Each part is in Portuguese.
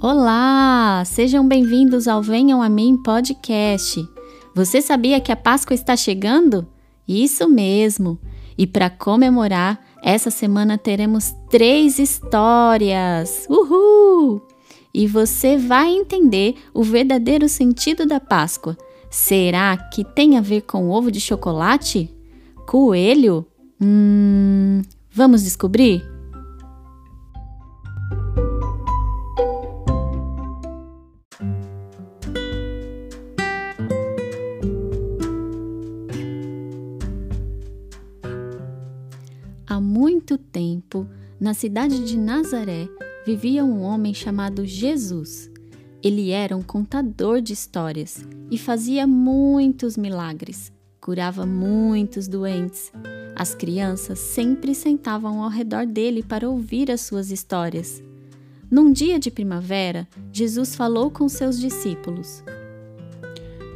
Olá! Sejam bem-vindos ao Venham a Mim podcast. Você sabia que a Páscoa está chegando? Isso mesmo! E para comemorar, essa semana teremos três histórias! Uhul! E você vai entender o verdadeiro sentido da Páscoa. Será que tem a ver com ovo de chocolate? Coelho? Hum, vamos descobrir? Há muito tempo, na cidade de Nazaré, vivia um homem chamado Jesus. Ele era um contador de histórias e fazia muitos milagres, curava muitos doentes. As crianças sempre sentavam ao redor dele para ouvir as suas histórias. Num dia de primavera, Jesus falou com seus discípulos: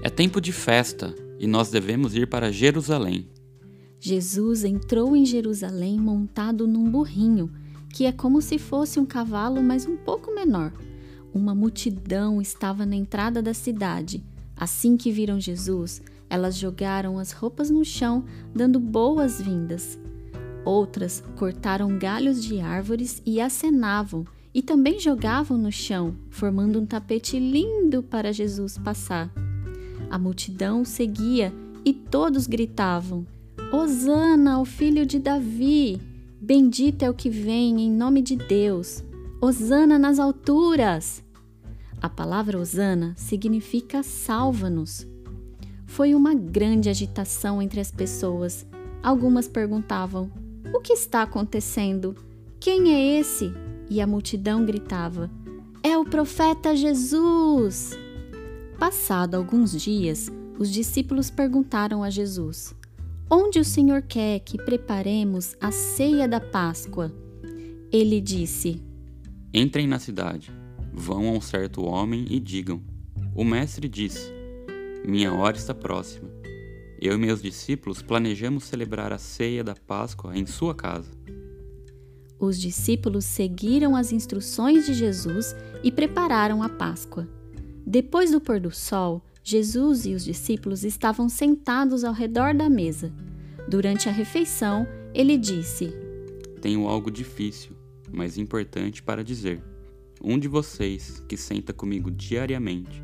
É tempo de festa e nós devemos ir para Jerusalém. Jesus entrou em Jerusalém montado num burrinho, que é como se fosse um cavalo, mas um pouco menor. Uma multidão estava na entrada da cidade. Assim que viram Jesus, elas jogaram as roupas no chão, dando boas-vindas. Outras cortaram galhos de árvores e acenavam, e também jogavam no chão, formando um tapete lindo para Jesus passar. A multidão seguia e todos gritavam: Hosana ao filho de Davi! Bendito é o que vem em nome de Deus! Hosana nas alturas! A palavra Hosana significa salva-nos. Foi uma grande agitação entre as pessoas. Algumas perguntavam: O que está acontecendo? Quem é esse? E a multidão gritava: É o profeta Jesus! Passado alguns dias, os discípulos perguntaram a Jesus: Onde o Senhor quer que preparemos a ceia da Páscoa? Ele disse: Entrem na cidade, vão a um certo homem e digam: O mestre disse: Minha hora está próxima. Eu e meus discípulos planejamos celebrar a ceia da Páscoa em sua casa. Os discípulos seguiram as instruções de Jesus e prepararam a Páscoa. Depois do pôr do sol, Jesus e os discípulos estavam sentados ao redor da mesa. Durante a refeição, ele disse: Tenho algo difícil, mas importante para dizer. Um de vocês, que senta comigo diariamente,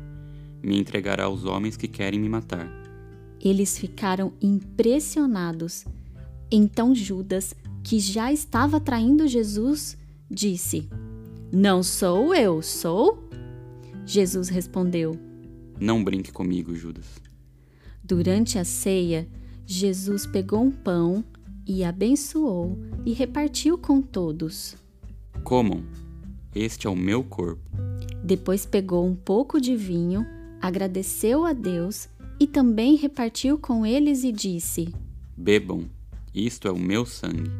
me entregará aos homens que querem me matar. Eles ficaram impressionados. Então Judas, que já estava traindo Jesus, disse: Não sou eu, sou? Jesus respondeu: não brinque comigo, Judas. Durante a ceia, Jesus pegou um pão e abençoou e repartiu com todos. Comam, este é o meu corpo. Depois pegou um pouco de vinho, agradeceu a Deus e também repartiu com eles e disse: Bebam, isto é o meu sangue.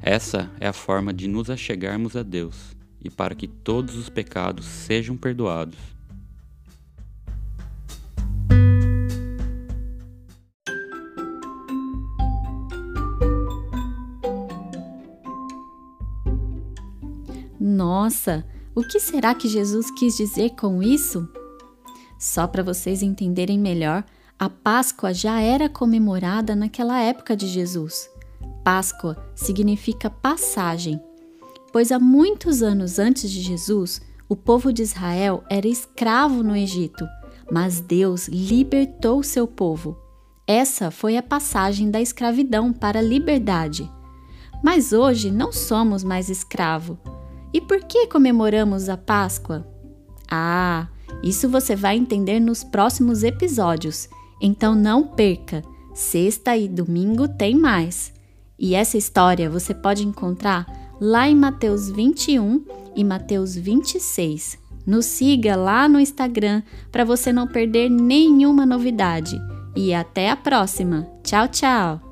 Essa é a forma de nos achegarmos a Deus e para que todos os pecados sejam perdoados. Nossa, o que será que Jesus quis dizer com isso? Só para vocês entenderem melhor, a Páscoa já era comemorada naquela época de Jesus. Páscoa significa passagem, pois há muitos anos antes de Jesus, o povo de Israel era escravo no Egito, mas Deus libertou seu povo. Essa foi a passagem da escravidão para a liberdade. Mas hoje não somos mais escravos e por que comemoramos a Páscoa? Ah, isso você vai entender nos próximos episódios, então não perca! Sexta e domingo tem mais. E essa história você pode encontrar lá em Mateus 21 e Mateus 26. Nos siga lá no Instagram para você não perder nenhuma novidade. E até a próxima. Tchau, tchau!